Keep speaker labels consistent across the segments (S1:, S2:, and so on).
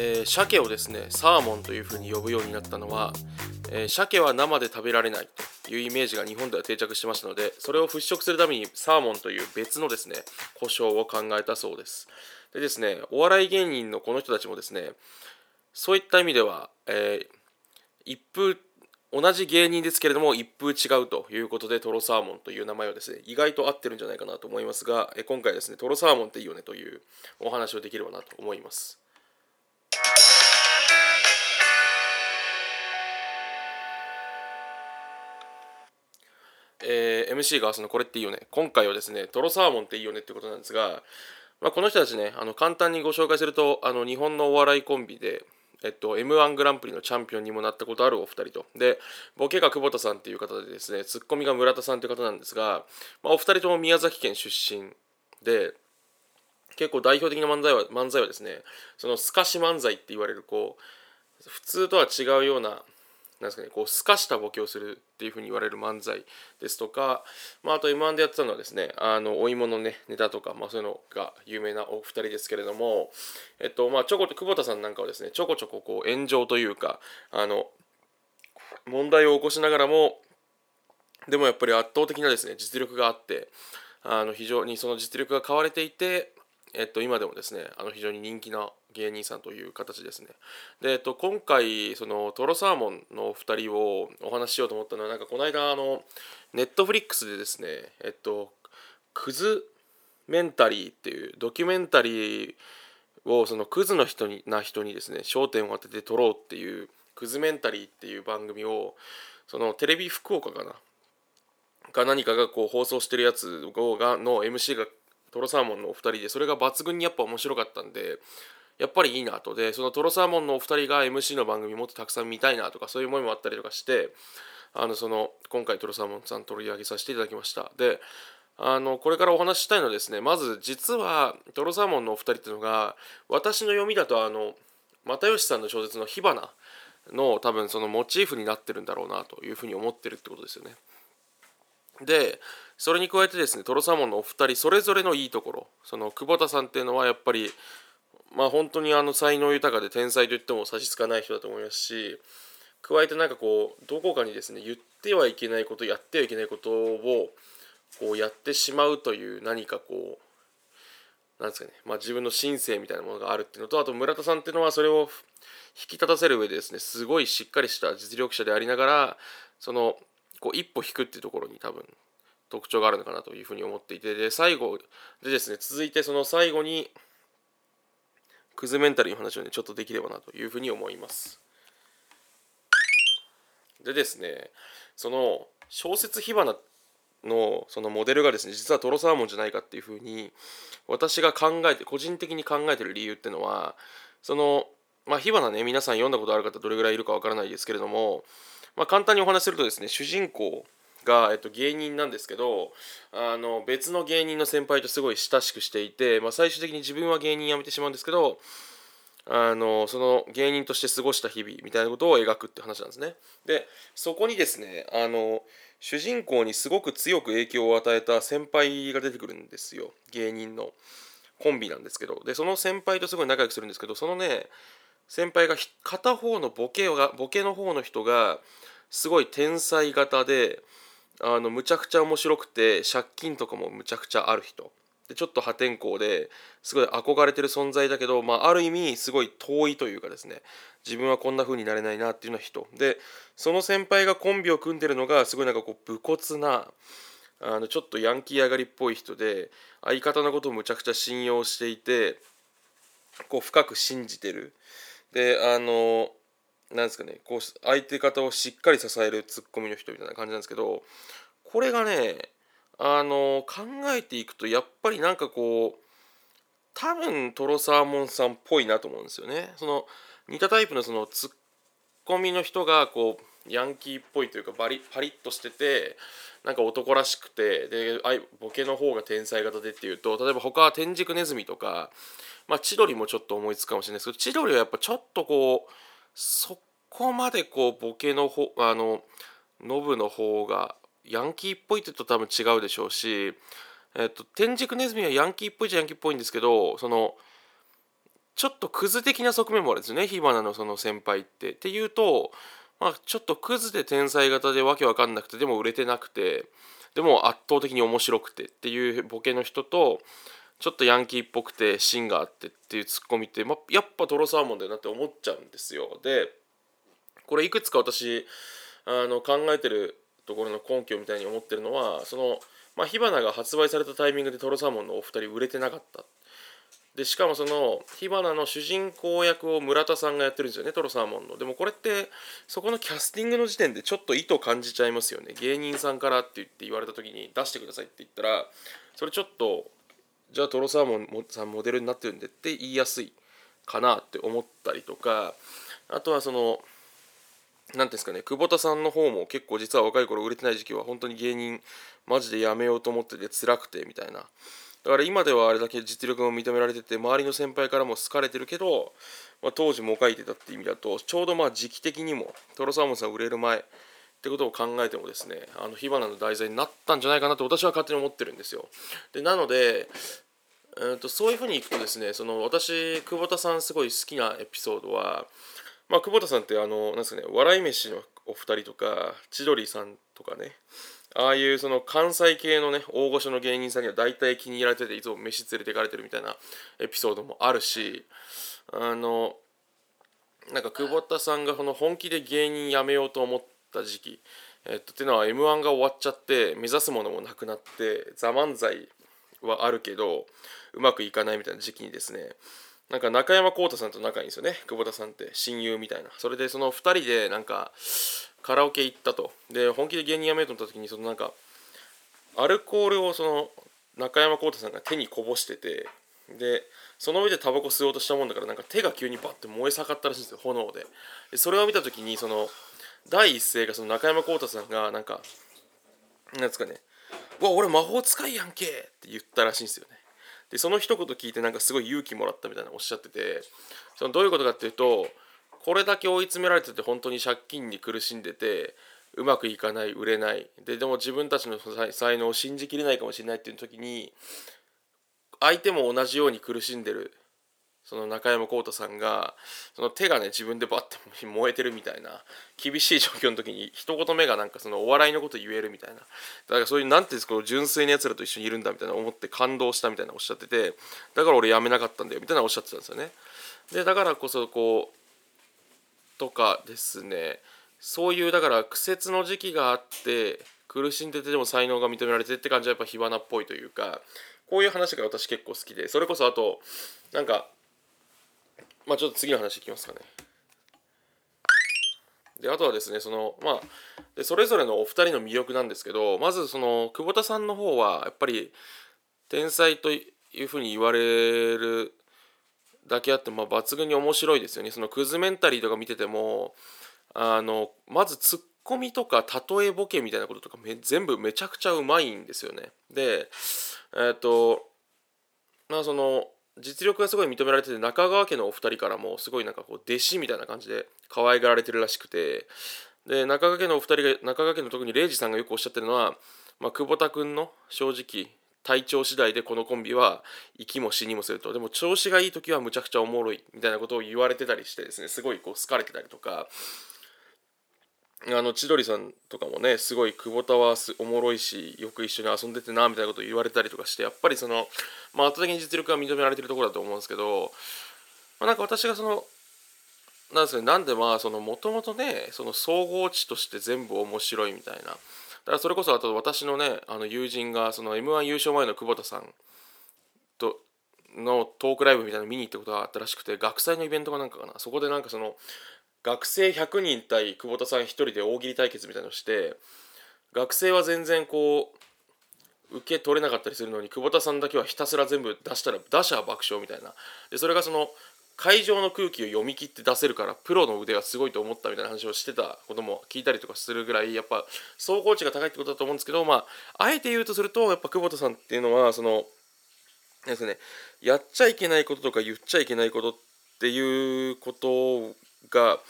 S1: えー、鮭をですねサーモンというふうに呼ぶようになったのは、えー、鮭は生で食べられないというイメージが日本では定着してましたのでそれを払拭するためにサーモンという別のですね故障を考えたそうです。でですねお笑い芸人のこの人たちもですねそういった意味では、えー、一風同じ芸人ですけれども一風違うということでトロサーモンという名前はですね意外と合ってるんじゃないかなと思いますが今回ですねトロサーモンっていいよねというお話をできればなと思います。えー、MC がそのこれっていいよね。今回はですねトロサーモンっていいよねってことなんですが、まあ、この人たちねあの簡単にご紹介するとあの日本のお笑いコンビでえっと、m 1グランプリのチャンピオンにもなったことあるお二人と。でボケが久保田さんっていう方でですねツッコミが村田さんという方なんですが、まあ、お二人とも宮崎県出身で結構代表的な漫才は漫才はですねその透かし漫才って言われるこう普通とは違うようななんですかね、こう透かしたボケをするっていうふうに言われる漫才ですとか、まあ、あと M1 でやってたのはですねあのお芋のねネタとか、まあ、そういうのが有名なお二人ですけれども、えっとまあ、ちょこと久保田さんなんかはですねちょこちょここう炎上というかあの問題を起こしながらもでもやっぱり圧倒的なですね実力があってあの非常にその実力が買われていて、えっと、今でもですねあの非常に人気な芸人さんという形ですね。で、えっと、今回そのトロサーモンのお二人をお話ししようと思ったのはなんかこの間あのネットフリックスでですねえっとクズメンタリーっていうドキュメンタリーをそのクズの人にな人にですね焦点を当てて撮ろうっていうクズメンタリーっていう番組をそのテレビ福岡かなか何かがこう放送してるやつがの MC がトロサーモンのお二人でそれが抜群にやっぱ面白かったんでやっぱりいいなとでそのトロサーモンのお二人が MC の番組もっとたくさん見たいなとかそういう思いもあったりとかしてあのその今回トロサーモンさん取り上げさせていただきましたであのこれからお話ししたいのはですねまず実はトロサーモンのお二人っていうのが私の読みだとあの又吉さんの小説の「火花」の多分そのモチーフになってるんだろうなというふうに思ってるってことですよね。でそれに加えてですねトロサーモンのお二人それぞれのいいところ。その久保田さんっていうのはやっぱりまあ本当にあの才能豊かで天才と言っても差し支えない人だと思いますし加えてなんかこうどこかにですね言ってはいけないことやってはいけないことをこうやってしまうという何かこうなんですかね、まあ、自分の心性みたいなものがあるっていうのとあと村田さんっていうのはそれを引き立たせる上でですねすごいしっかりした実力者でありながらそのこう一歩引くっていうところに多分特徴があるのかなというふうに思っていてで最後でですね続いてその最後にクズメンタルの話をねちょっとできればなというふうに思います。でですねその小説火花のそのモデルがですね実はトロサーモンじゃないかっていうふうに私が考えて個人的に考えてる理由っていうのはそのまあ火花ね皆さん読んだことある方どれぐらいいるかわからないですけれども、まあ、簡単にお話しするとですね主人公が、えっと、芸人なんですけどあの別の芸人の先輩とすごい親しくしていて、まあ、最終的に自分は芸人辞めてしまうんですけどあのその芸人として過ごした日々みたいなことを描くって話なんですね。でそこにですねあの主人公にすごく強く影響を与えた先輩が出てくるんですよ芸人のコンビなんですけどでその先輩とすごい仲良くするんですけどそのね先輩が片方のボケがボケの方の人がすごい天才型であのむちゃくちゃ面白くて借金とかもむちゃくちゃある人。でちょっと破天荒ですごい憧れてる存在だけど、まあ、ある意味すごい遠いというかですね。自分はこんな風になれないなっていうような人。でその先輩がコンビを組んでるのがすごいなんかこう武骨なあのちょっとヤンキー上がりっぽい人で相方のことをむちゃくちゃ信用していてこう深く信じてる。であのなんですかねこう相手方をしっかり支えるツッコミの人みたいな感じなんですけどこれがねあの考えていくとやっぱりなんかこう多分トロサーモンさんっぽいなと思うんですよね。その似たタイプのそのツッコミの人がこうヤンキーっぽいというかバリパリッとしててなんか男らしくてであボケの方が天才型でっていうと例えば他は天竺ネズミとか、まあ、千鳥もちょっと思いつくかもしれないですけど千鳥はやっぱちょっとこうそこまでこうボケの方あのノブの方がヤンキーっぽいって言うと多分違うでしょうし、えっと、天竺ネズミはヤンキーっぽいじゃヤンキーっぽいんですけどそのちょっとクズ的な側面もあるんですよね火花のその先輩って。っていうと、まあ、ちょっとクズで天才型でわけわかんなくてでも売れてなくてでも圧倒的に面白くてっていうボケの人とちょっとヤンキーっぽくて芯があってっていうツッコミって、まあ、やっぱトロサーモンだよなって思っちゃうんですよ。でこれいくつか私あの考えてるところの根拠みたいに思ってるのはその、まあ、火花が発売されたタイミングでトロサーモンのお二人売れてなかったでしかもその火花の主人公役を村田さんがやってるんですよねトロサーモンの。でもこれってそこのキャスティングの時点でちょっと意図感じちゃいますよね。芸人さんからって言って言われた時に出してくださいって言ったらそれちょっとじゃあトロサーモンさんモデルになってるんでって言いやすいかなって思ったりとかあとはその何ですかね久保田さんの方も結構実は若い頃売れてない時期は本当に芸人マジでやめようと思ってて辛くてみたいな。だから今ではあれだけ実力も認められてて周りの先輩からも好かれてるけど、まあ、当時も書いてたって意味だとちょうどまあ時期的にもトロサーモンさん売れる前ってことを考えてもですねあの火花の題材になったんじゃないかなと私は勝手に思ってるんですよ。でなのでえーとそういうふうにいくとですねその私久保田さんすごい好きなエピソードはまあ、久保田さんってあのなんですかね笑い飯のお二人とか千鳥さんとかねああいうその関西系のね大御所の芸人さんには大体気に入られてていつも飯連れて行かれてるみたいなエピソードもあるしあのなんか久保田さんがこの本気で芸人辞めようと思った時期えっとっていうのは m 1が終わっちゃって目指すものもなくなって「ザ漫才はあるけどうまくいかないみたいな時期にですねなんか中山浩太さんと仲いいんですよね久保田さんって親友みたいな。それでその2人でなんかカラオケ行ったとで本気で芸人辞めようと思った時にそのなんかアルコールをその中山浩太さんが手にこぼしててでその上でタバコ吸おうとしたもんだからなんか手が急にバッて燃え盛ったらしいんですよ炎ででそれを見た時にその第一声がその中山浩太さんがなんかなんですかね「うわ俺魔法使いやんけ!」って言ったらしいんですよねでその一言聞いてなんかすごい勇気もらったみたいなおっしゃっててそのどういうことかっていうとこれだけ追い詰められてて本当に借金に苦しんでてうまくいかない売れないででも自分たちの才能を信じきれないかもしれないっていう時に相手も同じように苦しんでるその中山浩太さんがその手がね自分でバッて燃えてるみたいな厳しい状況の時に一言目がなんかそのお笑いのこと言えるみたいなだからそういうなんていうんですか純粋なやつらと一緒にいるんだみたいな思って感動したみたいなおっしゃっててだから俺辞めなかったんだよみたいなおっしゃってたんですよね。でだからこそこうとかですねそういうだから苦節の時期があって苦しんでてでも才能が認められてって感じはやっぱ火花っぽいというかこういう話が私結構好きでそれこそあとなんかまあちょっと次の話いきますかね。であとはですねそのまあでそれぞれのお二人の魅力なんですけどまずその久保田さんの方はやっぱり天才というふうに言われるだけあってまあ抜群に面白いですよねそのクズメンタリーとか見ててもあのまずツッコミとか例えボケみたいなこととかめ全部めちゃくちゃうまいんですよね。でえっ、ー、とまあその実力がすごい認められてて中川家のお二人からもすごいなんかこう弟子みたいな感じで可愛がられてるらしくてで中川家のお二人が中川家の特に礼二さんがよくおっしゃってるのは、まあ、久保田君の正直体調次第でこのコンビは生きも死にもすると。でも調子がいい時はむちゃくちゃおもろいみたいなことを言われてたりしてですねすごいこう好かれてたりとか。あの千鳥さんとかもねすごい久保田はおもろいしよく一緒に遊んでてなみたいなことを言われたりとかしてやっぱりその、まあ、圧倒的に実力が認められてるところだと思うんですけど、まあ、なんか私がそのなんですかねなんでまあそのもともとねその総合値として全部面白いみたいなからそれこそあと私のねあの友人がその m 1優勝前の久保田さんとのトークライブみたいなの見に行ったことがあったらしくて学祭のイベントかなんかかな。そこでなんかその学生100人対久保田さん1人で大喜利対決みたいなのして学生は全然こう受け取れなかったりするのに久保田さんだけはひたすら全部出したら打者爆笑みたいな。でそれがその会場の空気を読み切って出せるからプロの腕がすごいと思ったみたいな話をしてたことも聞いたりとかするぐらいやっぱ総合値が高いってことだと思うんですけどまああえて言うとするとやっぱ久保田さんっていうのはそのですねやっちゃいけないこととか言っちゃいけないことっていうことが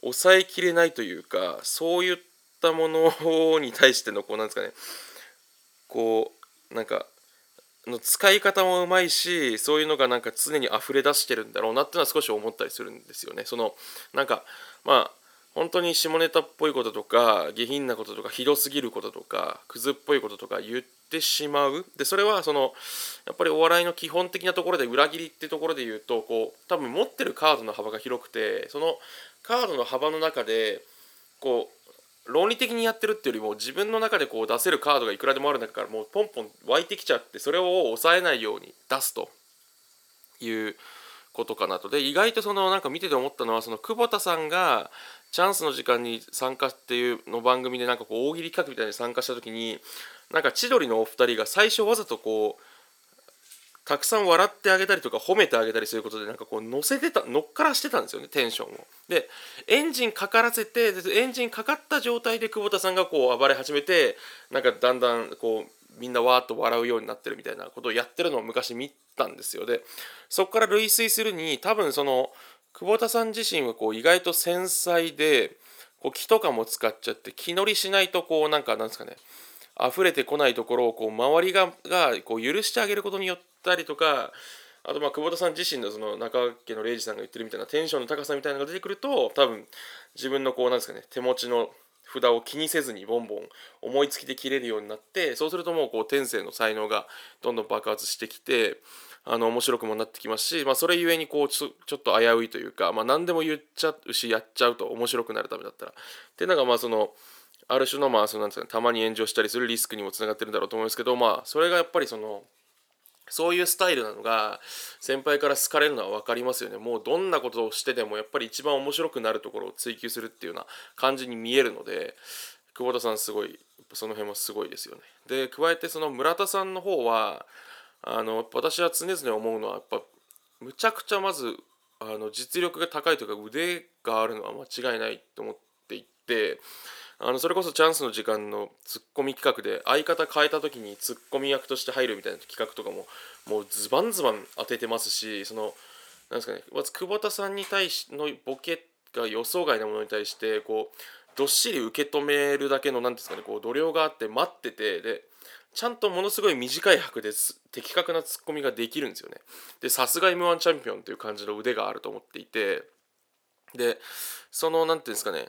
S1: 抑えきれないというかそういったものに対してのこうなんですかねこうなんかの使い方もうまいしそういうのがなんか常に溢れ出してるんだろうなっていうのは少し思ったりするんですよね。そのなんかまあ本当に下ネタっぽいこととか下品なこととかひどすぎることとかクズっぽいこととか言ってしまうでそれはそのやっぱりお笑いの基本的なところで裏切りってところで言うとこう多分持ってるカードの幅が広くてそのカードの幅の中でこう論理的にやってるっていうよりも自分の中でこう出せるカードがいくらでもある中からもうポンポン湧いてきちゃってそれを抑えないように出すということかなとで意外とそのなんか見てて思ったのはその久保田さんがチャンスの時間に参加っていうの番組でなんかこう大喜利企画みたいに参加した時になんか千鳥のお二人が最初わざとこうたくさん笑ってあげたりとか褒めてあげたりすることでなんかこう乗せてた乗っからしてたんですよねテンションを。でエンジンかからせてエンジンかかった状態で久保田さんがこう暴れ始めてなんかだんだんこうみんなわーっと笑うようになってるみたいなことをやってるのを昔見たんですよでそこから類推するに多分その久保田さん自身はこう意外と繊細でこう気とかも使っちゃって気乗りしないとこうなんかなんですかね溢れてこないところをこう周りががこう許してあげることによったりとかあとまあ久保田さん自身のその中家の礼二さんが言ってるみたいなテンションの高さみたいなのが出てくると多分自分のこうなんですかね手持ちの札を気にせずにボンボン思いつきで切れるようになってそうするともうこう天性の才能がどんどん爆発してきてあの面白くもなってきますし、まあ、それゆえにこうちょちょっと危ういというか、まあ、何でも言っちゃうしやっちゃうと面白くなるためだったら。っていうのがまあそのある種のまあそのなんですか、ね、たまに炎上したりするリスクにもつながってるんだろうと思うんですけどまあそれがやっぱりそのそういうスタイルなのが先輩から好かれるのは分かりますよね。もうどんなことをしてでもやっぱり一番面白くなるところを追求するっていうような感じに見えるので久保田さんすごいその辺もすごいですよね。で加えてその村田さんの方はあの私は常々思うのはやっぱむちゃくちゃまずあの実力が高いというか腕があるのは間違いないと思っていてあのそれこそチャンスの時間のツッコミ企画で相方変えた時にツッコミ役として入るみたいな企画とかももうズバンズバン当ててますしそのなんですかねまず久保田さんに対しのボケが予想外なものに対してこうどっしり受け止めるだけの何ですかねこう度量があって待っててでちゃんとものすごい短い拍で的確なツッコミができるんですよね。でさすが m 1チャンピオンという感じの腕があると思っていてでその何ていうんですかね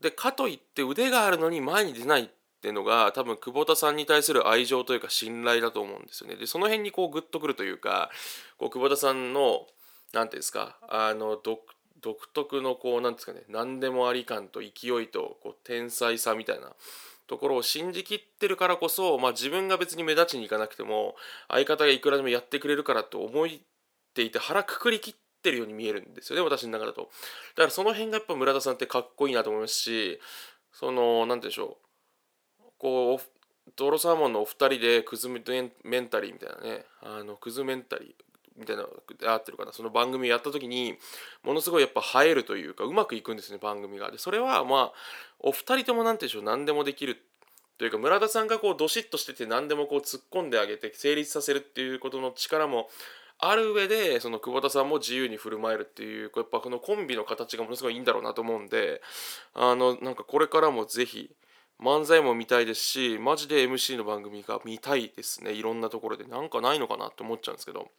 S1: でかといって腕があるのに前に出ないっていうのが多分久保田さんに対する愛情というか信頼だと思うんですよね。でその辺にこうグッとくるというかこう久保田さんの何ていうんですかあの独特のこう何ですかね何でもあり感と勢いとこう天才さみたいなところを信じきってるからこそ、まあ、自分が別に目立ちに行かなくても相方がいくらでもやってくれるからと思っていて腹くくりきっってるように見えるんですよね私の中だと。だからその辺がやっぱ村田さんってかっこいいなと思いますしその何て言うんでしょうこうドロサーモンのお二人でクズメンタリーみたいなねあのクズメンタリーみたいな合ってるかなその番組をやった時にものすごいやっぱ映えるというかうまくいくんですね番組が。でそれはまあお二人とも何て言うんでしょう何でもできるというか村田さんがこうどしっとしてて何でもこう突っ込んであげて成立させるっていうことの力もある上でその久保田さんも自由に振る舞えるっていうやっぱこのコンビの形がものすごいいいんだろうなと思うんであのなんかこれからもぜひ漫才も見たいですしマジで MC の番組が見たいですねいろんなところでなんかないのかなって思っちゃうんですけど。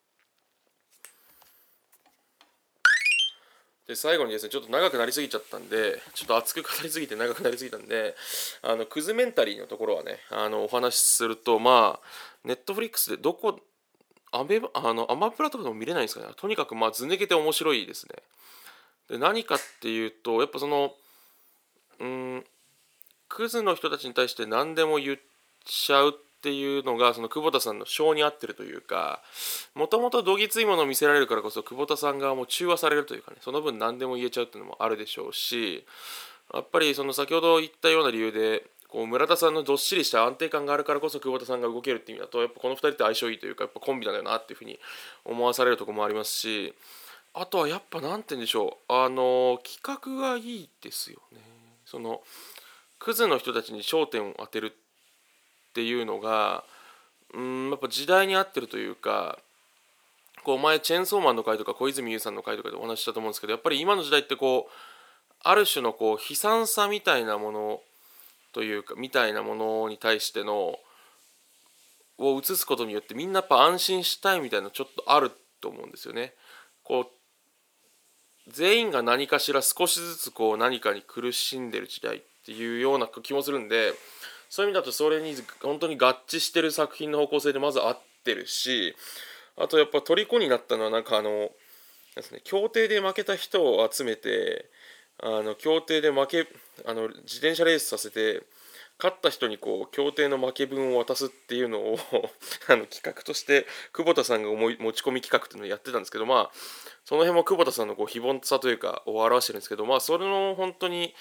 S1: で最後にですねちょっと長くなりすぎちゃったんでちょっと熱く語りすぎて長くなりすぎたんであのクズメンタリーのところはねあのお話しするとまあネットフリックスでどこアメあのアマプラとかでも見れないんですかね。とにかくまあず抜けて面白いですね。で何かっていうとやっぱそのうんクズの人たちに対して何でも言っちゃうっていうのがその久保田さんの性に合ってるというかもともとどぎついものを見せられるからこそ久保田さん側も中和されるというかねその分何でも言えちゃうっていうのもあるでしょうしやっぱりその先ほど言ったような理由でこう村田さんのどっしりした安定感があるからこそ久保田さんが動けるっていう意味だとやっぱこの2人って相性いいというかやっぱコンビなんだよなっていうふうに思わされるとこもありますしあとはやっぱ何て言うんでしょうあの企画がいいですよね。そのクズの人たちに焦点を当てるっていうのがうんやっぱ時代に合ってるというかこう前チェーンソーマンの回とか小泉悠さんの回とかでお話ししたと思うんですけどやっぱり今の時代ってこうある種のこう悲惨さみたいなものというかみたいなものに対してのを映すことによってみんなやっぱ安心したいみたいなちょっとあると思うんですよね。こう全員が何かしら少しずつこう何かに苦しんでる時代っていうような気もするんでそういう意味だとそれに本当に合致してる作品の方向性でまず合ってるしあとやっぱ虜になったのはなんかあのですね協定で負けた人を集めてあの協定で負けあの自転車レースさせて勝った人にこう協定の負け分を渡すっていうのを あの企画として久保田さんが思い持ち込み企画っていうのをやってたんですけどまあその辺も久保田さんのこう非凡さというかを表してるんですけどまあそれの本当に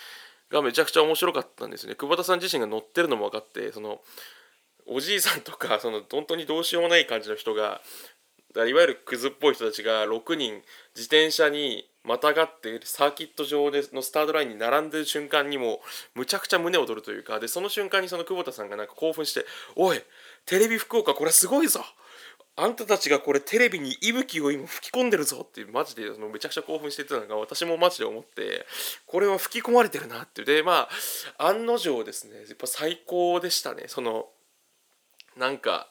S1: がめちゃくちゃ面白かったんですね。久保田さん自身が乗ってるのも分かってそのおじいさんとかその本当にどうしようもない感じの人がいわゆるクズっぽい人たちが6人自転車にまたがってサーキット上でのスタートラインに並んでる瞬間にもむちゃくちゃ胸躍るというかでその瞬間にその久保田さんがなんか興奮して「おいテレビ福岡これすごいぞ。あんたたちがこれテレビに息吹を今吹き込んでるぞってマジでそのめちゃくちゃ興奮してたのが私もマジで思ってこれは吹き込まれてるなってでまあ案の定ですねやっぱ最高でしたね。そのなんか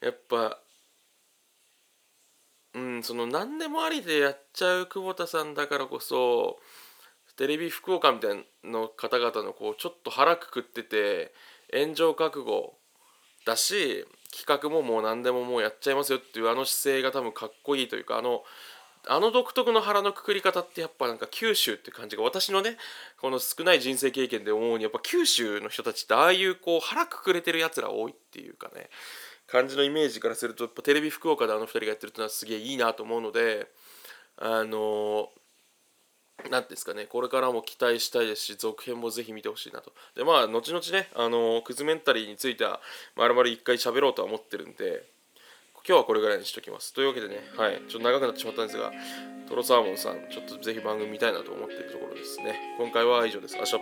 S1: やっぱその何でもありでやっちゃう久保田さんだからこそテレビ福岡みたいな方々のこうちょっと腹くくってて炎上覚悟だし企画ももう何でももうやっちゃいますよっていうあの姿勢が多分かっこいいというかあのあの独特の腹のくくり方ってやっぱなんか九州って感じが私のねこの少ない人生経験で思うにやっぱ九州の人たちってああいうこう腹くくれてるやつら多いっていうかね。感じのイメージからするとテレビ福岡であの2人がやってるっていうのはすげえいいなと思うのであの何ですかねこれからも期待したいですし続編もぜひ見てほしいなと。でまあ後々ねあのクズメンタリーについてはまるまる一回喋ろうとは思ってるんで今日はこれぐらいにしときます。というわけでねはいちょっと長くなってしまったんですがトロサーモンさんちょっとぜひ番組見たいなと思っているところですね。今回は以上です。あしょ